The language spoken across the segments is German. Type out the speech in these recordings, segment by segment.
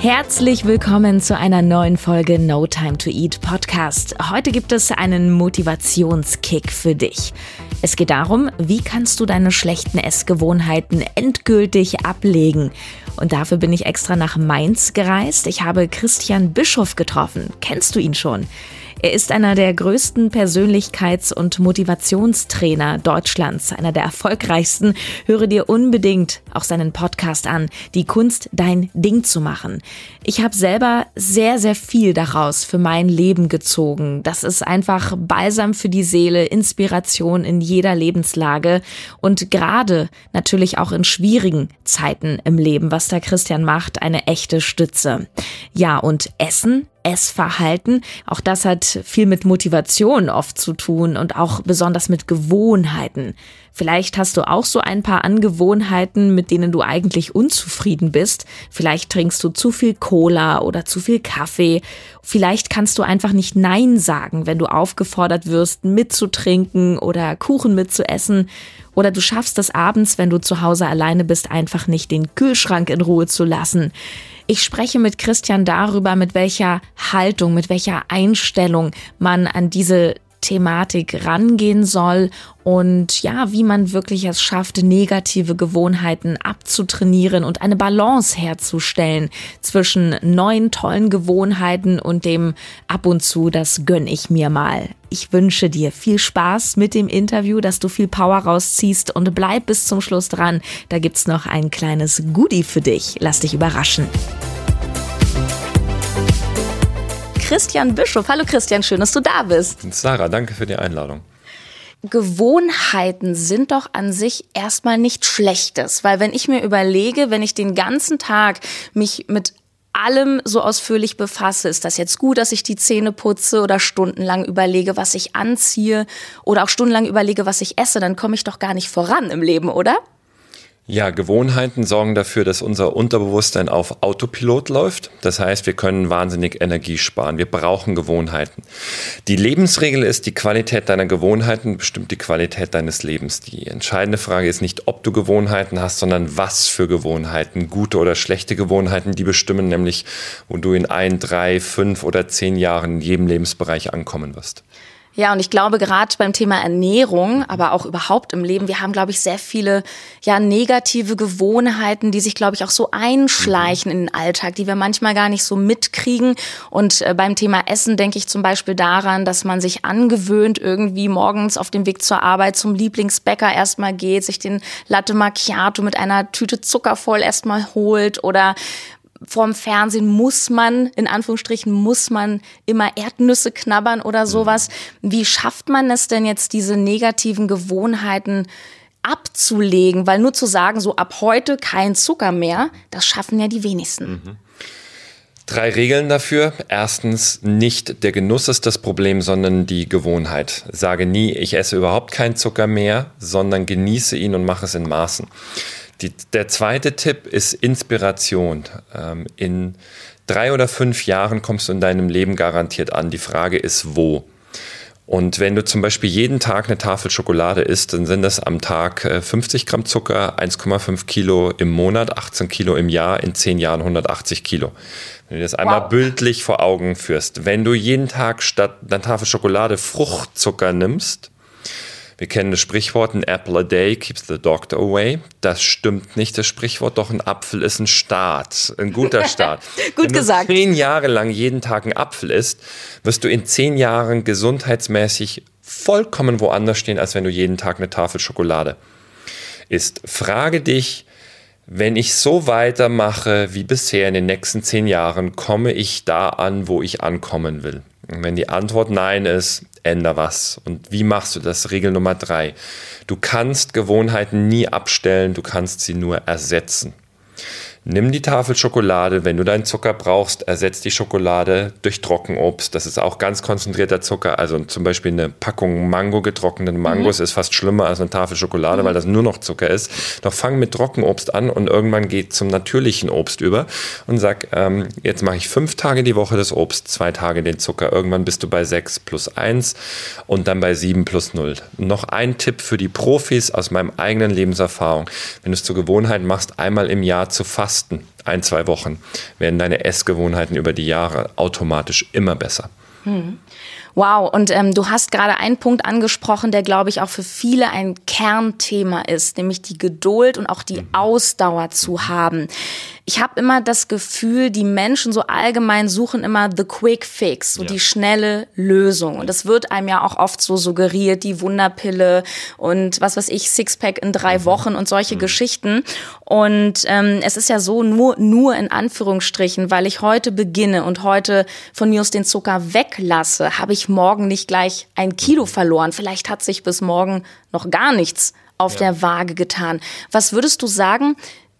Herzlich willkommen zu einer neuen Folge No Time to Eat Podcast. Heute gibt es einen Motivationskick für dich. Es geht darum, wie kannst du deine schlechten Essgewohnheiten endgültig ablegen. Und dafür bin ich extra nach Mainz gereist. Ich habe Christian Bischof getroffen. Kennst du ihn schon? Er ist einer der größten Persönlichkeits- und Motivationstrainer Deutschlands, einer der erfolgreichsten. Höre dir unbedingt auch seinen Podcast an, die Kunst, dein Ding zu machen. Ich habe selber sehr, sehr viel daraus für mein Leben gezogen. Das ist einfach Balsam für die Seele, Inspiration in jeder Lebenslage und gerade natürlich auch in schwierigen Zeiten im Leben, was der Christian macht, eine echte Stütze. Ja, und Essen Essverhalten. Auch das hat viel mit Motivation oft zu tun und auch besonders mit Gewohnheiten. Vielleicht hast du auch so ein paar Angewohnheiten, mit denen du eigentlich unzufrieden bist. Vielleicht trinkst du zu viel Cola oder zu viel Kaffee. Vielleicht kannst du einfach nicht Nein sagen, wenn du aufgefordert wirst, mitzutrinken oder Kuchen mitzuessen. Oder du schaffst es abends, wenn du zu Hause alleine bist, einfach nicht den Kühlschrank in Ruhe zu lassen. Ich spreche mit Christian darüber, mit welcher Haltung, mit welcher Einstellung man an diese Thematik rangehen soll und ja, wie man wirklich es schafft, negative Gewohnheiten abzutrainieren und eine Balance herzustellen zwischen neuen tollen Gewohnheiten und dem ab und zu, das gönn ich mir mal. Ich wünsche dir viel Spaß mit dem Interview, dass du viel Power rausziehst und bleib bis zum Schluss dran. Da gibt's noch ein kleines Goodie für dich. Lass dich überraschen. Christian Bischof. Hallo Christian, schön, dass du da bist. Sarah, danke für die Einladung. Gewohnheiten sind doch an sich erstmal nichts Schlechtes, weil wenn ich mir überlege, wenn ich den ganzen Tag mich mit allem so ausführlich befasse, ist das jetzt gut, dass ich die Zähne putze oder stundenlang überlege, was ich anziehe oder auch stundenlang überlege, was ich esse, dann komme ich doch gar nicht voran im Leben, oder? Ja, Gewohnheiten sorgen dafür, dass unser Unterbewusstsein auf Autopilot läuft. Das heißt, wir können wahnsinnig Energie sparen. Wir brauchen Gewohnheiten. Die Lebensregel ist, die Qualität deiner Gewohnheiten bestimmt die Qualität deines Lebens. Die entscheidende Frage ist nicht, ob du Gewohnheiten hast, sondern was für Gewohnheiten. Gute oder schlechte Gewohnheiten, die bestimmen nämlich, wo du in ein, drei, fünf oder zehn Jahren in jedem Lebensbereich ankommen wirst. Ja, und ich glaube, gerade beim Thema Ernährung, aber auch überhaupt im Leben, wir haben, glaube ich, sehr viele ja, negative Gewohnheiten, die sich, glaube ich, auch so einschleichen in den Alltag, die wir manchmal gar nicht so mitkriegen. Und äh, beim Thema Essen denke ich zum Beispiel daran, dass man sich angewöhnt, irgendwie morgens auf dem Weg zur Arbeit zum Lieblingsbäcker erstmal geht, sich den Latte Macchiato mit einer Tüte Zucker voll erstmal holt oder vorm Fernsehen muss man, in Anführungsstrichen, muss man immer Erdnüsse knabbern oder sowas. Wie schafft man es denn jetzt, diese negativen Gewohnheiten abzulegen? Weil nur zu sagen, so ab heute kein Zucker mehr, das schaffen ja die wenigsten. Mhm. Drei Regeln dafür. Erstens, nicht der Genuss ist das Problem, sondern die Gewohnheit. Sage nie, ich esse überhaupt keinen Zucker mehr, sondern genieße ihn und mache es in Maßen. Die, der zweite Tipp ist Inspiration. Ähm, in drei oder fünf Jahren kommst du in deinem Leben garantiert an. Die Frage ist, wo? Und wenn du zum Beispiel jeden Tag eine Tafel Schokolade isst, dann sind das am Tag 50 äh, Gramm Zucker, 1,5 Kilo im Monat, 18 Kilo im Jahr, in zehn Jahren 180 Kilo. Wenn du das einmal wow. bildlich vor Augen führst. Wenn du jeden Tag statt einer Tafel Schokolade Fruchtzucker nimmst, wir kennen das Sprichwort, an apple a day keeps the doctor away. Das stimmt nicht, das Sprichwort, doch ein Apfel ist ein Start, ein guter Start. Gut Wenn gesagt. Wenn du zehn Jahre lang jeden Tag ein Apfel isst, wirst du in zehn Jahren gesundheitsmäßig vollkommen woanders stehen, als wenn du jeden Tag eine Tafel Schokolade isst. Frage dich, wenn ich so weitermache wie bisher in den nächsten zehn Jahren, komme ich da an, wo ich ankommen will? Und wenn die Antwort Nein ist, änder was. Und wie machst du das? Regel Nummer drei. Du kannst Gewohnheiten nie abstellen, du kannst sie nur ersetzen. Nimm die Tafel Schokolade, wenn du deinen Zucker brauchst, ersetzt die Schokolade durch Trockenobst. Das ist auch ganz konzentrierter Zucker. Also zum Beispiel eine Packung Mango, getrockneten Mangos, mhm. ist fast schlimmer als eine Tafel Schokolade, mhm. weil das nur noch Zucker ist. Doch fang mit Trockenobst an und irgendwann geht zum natürlichen Obst über und sag, ähm, jetzt mache ich fünf Tage die Woche das Obst, zwei Tage den Zucker. Irgendwann bist du bei sechs plus eins und dann bei sieben plus null. Noch ein Tipp für die Profis aus meinem eigenen Lebenserfahrung. Wenn du es zur Gewohnheit machst, einmal im Jahr zu fasten, Fasten, ein, zwei Wochen, werden deine Essgewohnheiten über die Jahre automatisch immer besser. Hm. Wow, und ähm, du hast gerade einen Punkt angesprochen, der, glaube ich, auch für viele ein Kernthema ist, nämlich die Geduld und auch die mhm. Ausdauer zu haben ich habe immer das Gefühl, die Menschen so allgemein suchen immer the quick fix, so ja. die schnelle Lösung. Und das wird einem ja auch oft so suggeriert, die Wunderpille und was weiß ich, Sixpack in drei mhm. Wochen und solche mhm. Geschichten. Und ähm, es ist ja so nur, nur in Anführungsstrichen, weil ich heute beginne und heute von mir aus den Zucker weglasse, habe ich morgen nicht gleich ein Kilo mhm. verloren. Vielleicht hat sich bis morgen noch gar nichts auf ja. der Waage getan. Was würdest du sagen?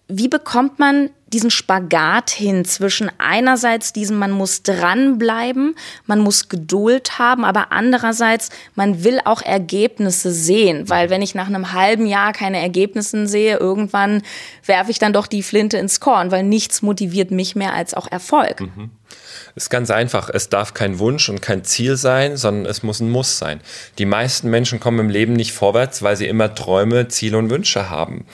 Wie bekommt man diesen Spagat hin zwischen einerseits diesem, man muss dranbleiben, man muss Geduld haben, aber andererseits, man will auch Ergebnisse sehen, weil wenn ich nach einem halben Jahr keine Ergebnisse sehe, irgendwann werfe ich dann doch die Flinte ins Korn, weil nichts motiviert mich mehr als auch Erfolg. Mhm. Ist ganz einfach. Es darf kein Wunsch und kein Ziel sein, sondern es muss ein Muss sein. Die meisten Menschen kommen im Leben nicht vorwärts, weil sie immer Träume, Ziele und Wünsche haben.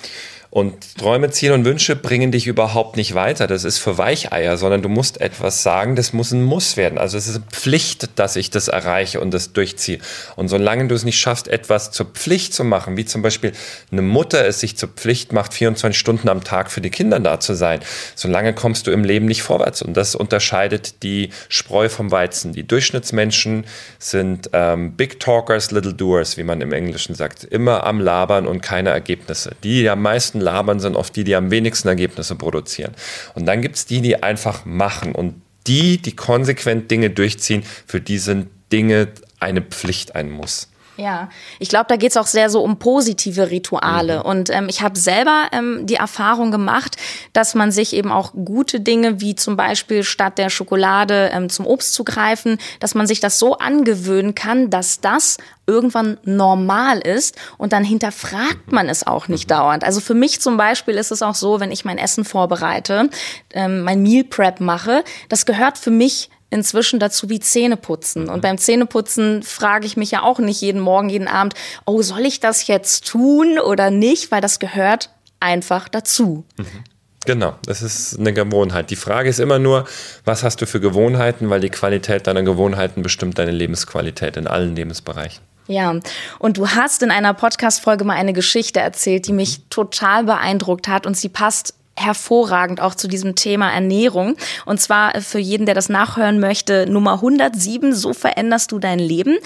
Und Träume, Ziele und Wünsche bringen dich überhaupt nicht weiter. Das ist für Weicheier, sondern du musst etwas sagen, das muss ein Muss werden. Also es ist eine Pflicht, dass ich das erreiche und das durchziehe. Und solange du es nicht schaffst, etwas zur Pflicht zu machen, wie zum Beispiel eine Mutter es sich zur Pflicht macht, 24 Stunden am Tag für die Kinder da zu sein, solange kommst du im Leben nicht vorwärts. Und das unterscheidet die Spreu vom Weizen. Die Durchschnittsmenschen sind ähm, Big Talkers, Little Doers, wie man im Englischen sagt. Immer am Labern und keine Ergebnisse. Die am meisten labern, sind oft die, die am wenigsten Ergebnisse produzieren. Und dann gibt es die, die einfach machen und die, die konsequent Dinge durchziehen, für die sind Dinge eine Pflicht, ein Muss. Ja, ich glaube, da geht's auch sehr so um positive Rituale. Mhm. Und ähm, ich habe selber ähm, die Erfahrung gemacht, dass man sich eben auch gute Dinge wie zum Beispiel statt der Schokolade ähm, zum Obst zu greifen, dass man sich das so angewöhnen kann, dass das irgendwann normal ist und dann hinterfragt man es auch nicht mhm. dauernd. Also für mich zum Beispiel ist es auch so, wenn ich mein Essen vorbereite, ähm, mein Meal Prep mache, das gehört für mich inzwischen dazu wie Zähneputzen. Und beim Zähneputzen frage ich mich ja auch nicht jeden Morgen, jeden Abend, oh, soll ich das jetzt tun oder nicht? Weil das gehört einfach dazu. Mhm. Genau, das ist eine Gewohnheit. Die Frage ist immer nur, was hast du für Gewohnheiten, weil die Qualität deiner Gewohnheiten bestimmt deine Lebensqualität in allen Lebensbereichen. Ja, und du hast in einer Podcast-Folge mal eine Geschichte erzählt, die mich total beeindruckt hat und sie passt hervorragend auch zu diesem Thema Ernährung. Und zwar für jeden, der das nachhören möchte, Nummer 107, so veränderst du dein Leben.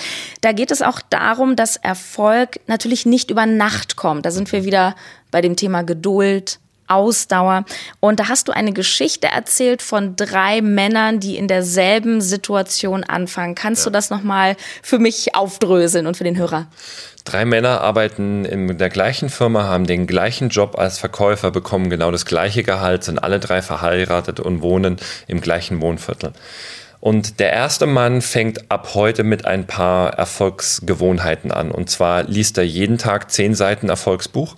Da geht es auch darum, dass Erfolg natürlich nicht über Nacht kommt. Da sind wir wieder bei dem Thema Geduld, Ausdauer. Und da hast du eine Geschichte erzählt von drei Männern, die in derselben Situation anfangen. Kannst ja. du das nochmal für mich aufdröseln und für den Hörer? Drei Männer arbeiten in der gleichen Firma, haben den gleichen Job als Verkäufer, bekommen genau das gleiche Gehalt, sind alle drei verheiratet und wohnen im gleichen Wohnviertel. Und der erste Mann fängt ab heute mit ein paar Erfolgsgewohnheiten an. Und zwar liest er jeden Tag zehn Seiten Erfolgsbuch.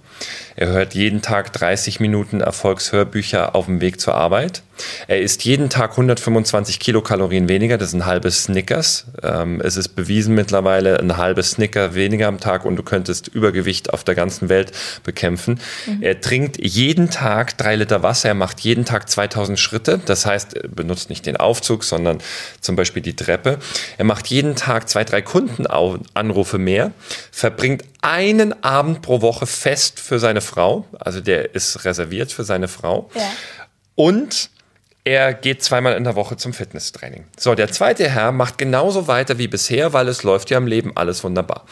Er hört jeden Tag 30 Minuten Erfolgshörbücher auf dem Weg zur Arbeit. Er isst jeden Tag 125 Kilokalorien weniger, das ist ein halbes Snickers. Ähm, es ist bewiesen mittlerweile, ein halbes Snicker weniger am Tag und du könntest Übergewicht auf der ganzen Welt bekämpfen. Mhm. Er trinkt jeden Tag drei Liter Wasser, er macht jeden Tag 2000 Schritte, das heißt, er benutzt nicht den Aufzug, sondern zum Beispiel die Treppe. Er macht jeden Tag zwei, drei Kundenanrufe mehr, verbringt einen Abend pro Woche fest für seine Frau, also der ist reserviert für seine Frau. Ja. Und Er geht zweimal in der Woche zum Fitnesstraining. So, der zweite Herr macht genauso weiter wie bisher, weil es läuft ja im Leben alles wunderbar.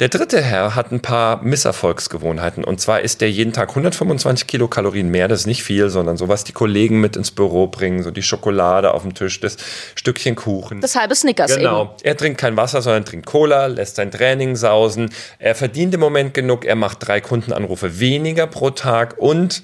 Der dritte Herr hat ein paar Misserfolgsgewohnheiten. Und zwar isst er jeden Tag 125 Kilokalorien mehr. Das ist nicht viel, sondern so, was die Kollegen mit ins Büro bringen. So die Schokolade auf dem Tisch, das Stückchen Kuchen. Das halbe Snickers Genau. eben. Er trinkt kein Wasser, sondern trinkt Cola, lässt sein Training sausen. Er verdient im Moment genug. Er macht drei Kundenanrufe weniger pro Tag. Und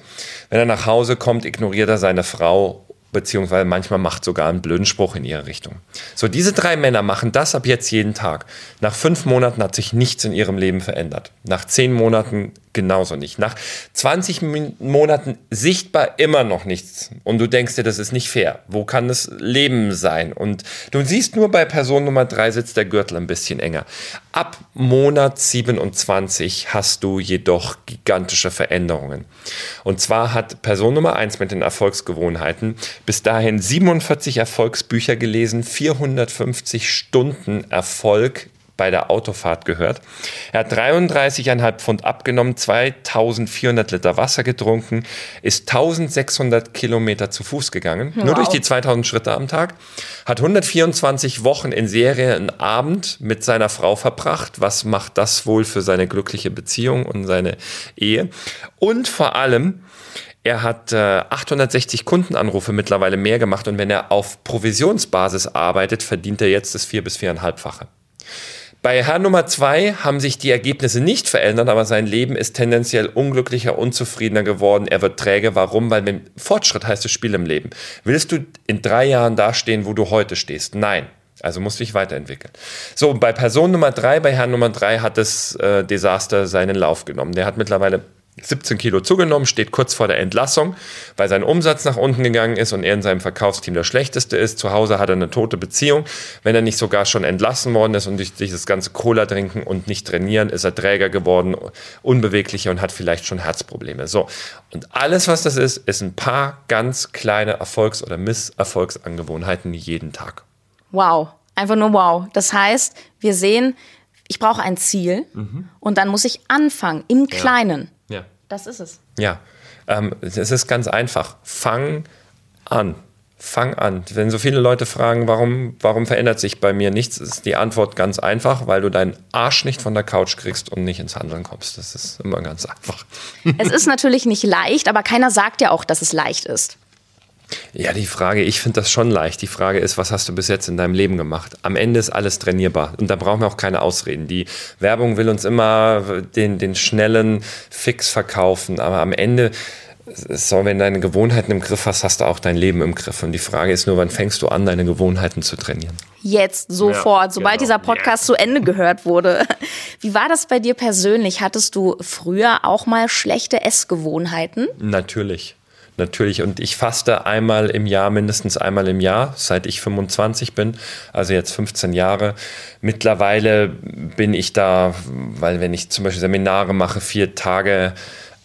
wenn er nach Hause kommt, ignoriert er seine Frau beziehungsweise manchmal macht sogar einen blöden Spruch in ihre Richtung. So, diese drei Männer machen das ab jetzt jeden Tag. Nach fünf Monaten hat sich nichts in ihrem Leben verändert. Nach zehn Monaten genauso nicht. Nach 20 Monaten sichtbar immer noch nichts. Und du denkst dir, das ist nicht fair. Wo kann das Leben sein? Und du siehst nur bei Person Nummer drei sitzt der Gürtel ein bisschen enger. Ab Monat 27 hast du jedoch gigantische Veränderungen. Und zwar hat Person Nummer eins mit den Erfolgsgewohnheiten bis dahin 47 Erfolgsbücher gelesen, 450 Stunden Erfolg bei der Autofahrt gehört. Er hat 33,5 Pfund abgenommen, 2400 Liter Wasser getrunken, ist 1600 Kilometer zu Fuß gegangen, wow. nur durch die 2000 Schritte am Tag, hat 124 Wochen in Serie einen Abend mit seiner Frau verbracht. Was macht das wohl für seine glückliche Beziehung und seine Ehe? Und vor allem, er hat äh, 860 Kundenanrufe mittlerweile mehr gemacht und wenn er auf Provisionsbasis arbeitet, verdient er jetzt das vier bis viereinhalbfache. Bei Herr Nummer zwei haben sich die Ergebnisse nicht verändert, aber sein Leben ist tendenziell unglücklicher, unzufriedener geworden. Er wird träge. Warum? Weil wenn Fortschritt heißt das Spiel im Leben. Willst du in drei Jahren dastehen, wo du heute stehst? Nein. Also musst du dich weiterentwickeln. So, bei Person Nummer drei, bei Herrn Nummer drei hat das äh, Desaster seinen Lauf genommen. Der hat mittlerweile 17 Kilo zugenommen, steht kurz vor der Entlassung, weil sein Umsatz nach unten gegangen ist und er in seinem Verkaufsteam der schlechteste ist. Zu Hause hat er eine tote Beziehung. Wenn er nicht sogar schon entlassen worden ist und durch dieses ganze Cola trinken und nicht trainieren, ist er träger geworden, unbeweglicher und hat vielleicht schon Herzprobleme. So. Und alles, was das ist, ist ein paar ganz kleine Erfolgs- oder Misserfolgsangewohnheiten jeden Tag. Wow. Einfach nur wow. Das heißt, wir sehen, ich brauche ein Ziel mhm. und dann muss ich anfangen im Kleinen. Ja. Das ist es. Ja, ähm, es ist ganz einfach. Fang an. Fang an. Wenn so viele Leute fragen, warum, warum verändert sich bei mir nichts, ist die Antwort ganz einfach, weil du deinen Arsch nicht von der Couch kriegst und nicht ins Handeln kommst. Das ist immer ganz einfach. Es ist natürlich nicht leicht, aber keiner sagt ja auch, dass es leicht ist. Ja, die Frage, ich finde das schon leicht. Die Frage ist, was hast du bis jetzt in deinem Leben gemacht? Am Ende ist alles trainierbar und da brauchen wir auch keine Ausreden. Die Werbung will uns immer den, den schnellen Fix verkaufen, aber am Ende so, wenn du deine Gewohnheiten im Griff hast, hast du auch dein Leben im Griff. Und die Frage ist nur, wann fängst du an, deine Gewohnheiten zu trainieren? Jetzt, sofort, ja, sobald genau. dieser Podcast ja. zu Ende gehört wurde. Wie war das bei dir persönlich? Hattest du früher auch mal schlechte Essgewohnheiten? Natürlich. Natürlich. Und ich faste einmal im Jahr, mindestens einmal im Jahr, seit ich 25 bin, also jetzt 15 Jahre. Mittlerweile bin ich da, weil wenn ich zum Beispiel Seminare mache, vier Tage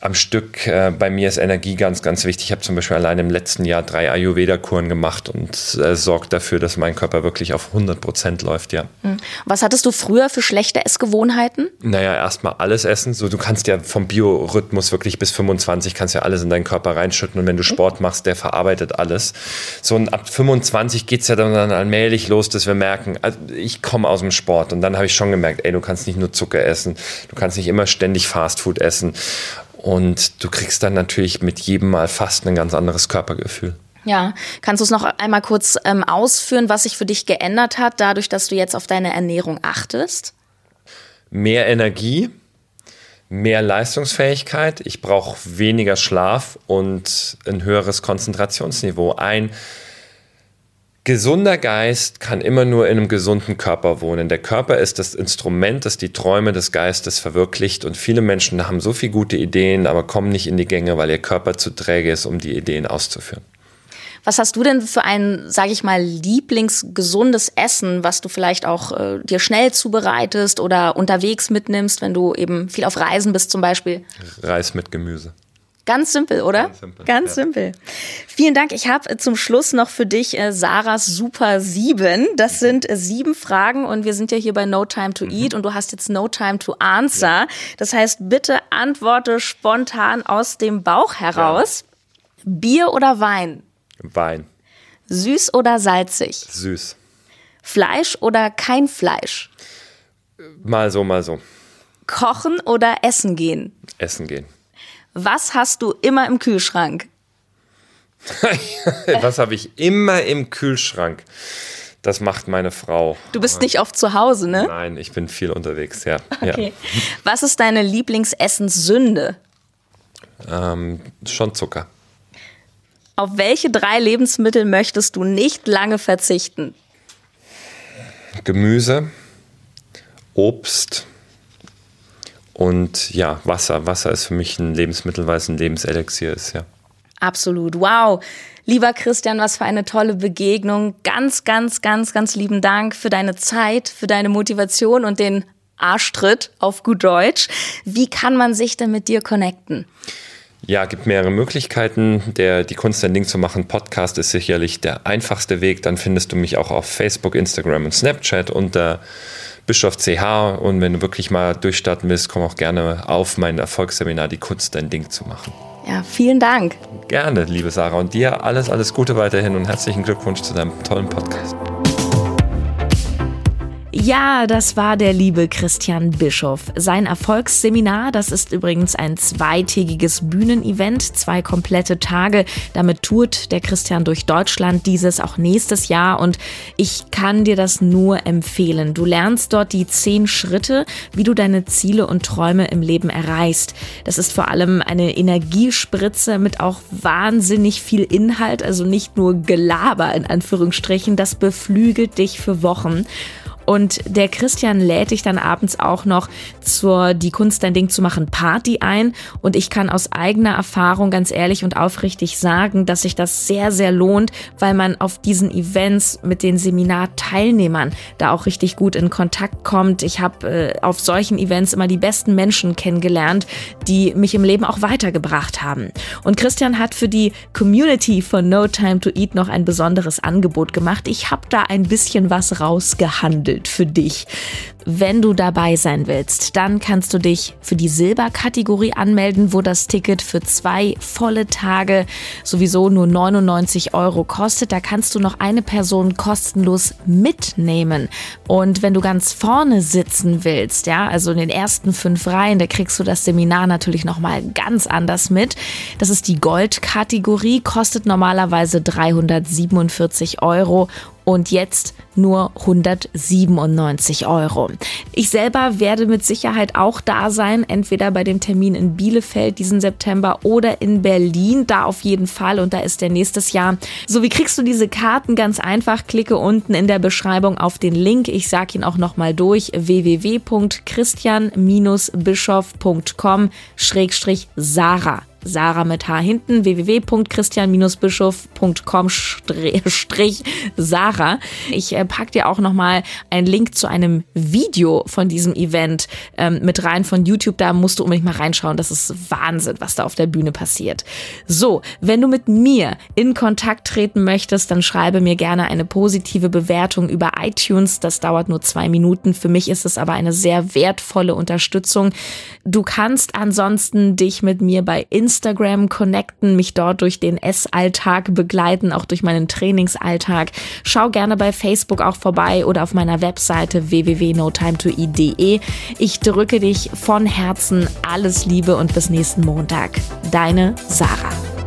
am Stück. Äh, bei mir ist Energie ganz, ganz wichtig. Ich habe zum Beispiel allein im letzten Jahr drei Ayurveda-Kuren gemacht und äh, sorgt dafür, dass mein Körper wirklich auf 100 Prozent läuft, ja. Hm. Was hattest du früher für schlechte Essgewohnheiten? Naja, erstmal alles essen. So, du kannst ja vom Biorhythmus wirklich bis 25 kannst ja alles in deinen Körper reinschütten und wenn du Sport machst, der verarbeitet alles. So und ab 25 geht es ja dann allmählich los, dass wir merken, also ich komme aus dem Sport und dann habe ich schon gemerkt, ey, du kannst nicht nur Zucker essen, du kannst nicht immer ständig Fastfood essen und du kriegst dann natürlich mit jedem Mal fast ein ganz anderes Körpergefühl. Ja, kannst du es noch einmal kurz ähm, ausführen, was sich für dich geändert hat, dadurch, dass du jetzt auf deine Ernährung achtest? Mehr Energie, mehr Leistungsfähigkeit. Ich brauche weniger Schlaf und ein höheres Konzentrationsniveau. Ein Gesunder Geist kann immer nur in einem gesunden Körper wohnen. Der Körper ist das Instrument, das die Träume des Geistes verwirklicht. Und viele Menschen haben so viele gute Ideen, aber kommen nicht in die Gänge, weil ihr Körper zu träge ist, um die Ideen auszuführen. Was hast du denn für ein, sage ich mal, lieblingsgesundes Essen, was du vielleicht auch äh, dir schnell zubereitest oder unterwegs mitnimmst, wenn du eben viel auf Reisen bist zum Beispiel? Reis mit Gemüse. Ganz simpel, oder? Ganz simpel. Ganz ja. simpel. Vielen Dank. Ich habe zum Schluss noch für dich äh, Sarahs Super 7. Das sind äh, sieben Fragen und wir sind ja hier bei No Time to mhm. Eat und du hast jetzt No Time to Answer. Ja. Das heißt, bitte antworte spontan aus dem Bauch heraus. Ja. Bier oder Wein? Wein. Süß oder salzig? Süß. Fleisch oder kein Fleisch? Mal so, mal so. Kochen oder essen gehen? Essen gehen. Was hast du immer im Kühlschrank? Was habe ich immer im Kühlschrank? Das macht meine Frau. Du bist nicht oft zu Hause, ne? Nein, ich bin viel unterwegs, ja. Okay. Was ist deine Lieblingsessenssünde? Ja. Ähm, schon Zucker. Auf welche drei Lebensmittel möchtest du nicht lange verzichten? Gemüse, Obst und ja, Wasser. Wasser ist für mich ein Lebensmittel, weil es ein Lebenselixier ist, ja. Absolut. Wow. Lieber Christian, was für eine tolle Begegnung. Ganz, ganz, ganz, ganz lieben Dank für deine Zeit, für deine Motivation und den Arschtritt auf gut Deutsch. Wie kann man sich denn mit dir connecten? Ja, gibt mehrere Möglichkeiten. Der Die Kunst ein Ding zu machen Podcast ist sicherlich der einfachste Weg. Dann findest du mich auch auf Facebook, Instagram und Snapchat unter Bischof CH. Und wenn du wirklich mal durchstarten willst, komm auch gerne auf mein Erfolgsseminar Die Kunst ein Ding zu machen. Ja, vielen Dank. Gerne, liebe Sarah. Und dir alles, alles Gute weiterhin und herzlichen Glückwunsch zu deinem tollen Podcast. Ja, das war der liebe Christian Bischof. Sein Erfolgsseminar, das ist übrigens ein zweitägiges Bühnenevent, zwei komplette Tage. Damit tourt der Christian durch Deutschland dieses auch nächstes Jahr und ich kann dir das nur empfehlen. Du lernst dort die zehn Schritte, wie du deine Ziele und Träume im Leben erreichst. Das ist vor allem eine Energiespritze mit auch wahnsinnig viel Inhalt, also nicht nur Gelaber in Anführungsstrichen. Das beflügelt dich für Wochen. Und der Christian lädt dich dann abends auch noch zur Die Kunst dein Ding zu machen Party ein. Und ich kann aus eigener Erfahrung ganz ehrlich und aufrichtig sagen, dass sich das sehr, sehr lohnt, weil man auf diesen Events mit den Seminarteilnehmern da auch richtig gut in Kontakt kommt. Ich habe äh, auf solchen Events immer die besten Menschen kennengelernt, die mich im Leben auch weitergebracht haben. Und Christian hat für die Community von No Time to Eat noch ein besonderes Angebot gemacht. Ich habe da ein bisschen was rausgehandelt gebündelt für dich. Wenn du dabei sein willst, dann kannst du dich für die Silberkategorie anmelden, wo das Ticket für zwei volle Tage sowieso nur 99 Euro kostet. Da kannst du noch eine Person kostenlos mitnehmen. Und wenn du ganz vorne sitzen willst, ja, also in den ersten fünf Reihen, da kriegst du das Seminar natürlich nochmal ganz anders mit. Das ist die Goldkategorie, kostet normalerweise 347 Euro und jetzt nur 197 Euro. Ich selber werde mit Sicherheit auch da sein, entweder bei dem Termin in Bielefeld diesen September oder in Berlin, da auf jeden Fall und da ist der nächstes Jahr. So, wie kriegst du diese Karten? Ganz einfach, klicke unten in der Beschreibung auf den Link. Ich sage ihn auch nochmal durch, www.christian-bischof.com-sarah. Sarah mit H hinten, www.christian-bischof.com-sarah. Ich äh, pack dir auch nochmal einen Link zu einem Video von diesem Event ähm, mit rein von YouTube. Da musst du unbedingt mal reinschauen. Das ist Wahnsinn, was da auf der Bühne passiert. So, wenn du mit mir in Kontakt treten möchtest, dann schreibe mir gerne eine positive Bewertung über iTunes. Das dauert nur zwei Minuten. Für mich ist es aber eine sehr wertvolle Unterstützung. Du kannst ansonsten dich mit mir bei Instagram connecten, mich dort durch den Essalltag begleiten, auch durch meinen Trainingsalltag. Schau gerne bei Facebook auch vorbei oder auf meiner Webseite www.notimetoe.de. Ich drücke dich von Herzen alles Liebe und bis nächsten Montag. Deine Sarah.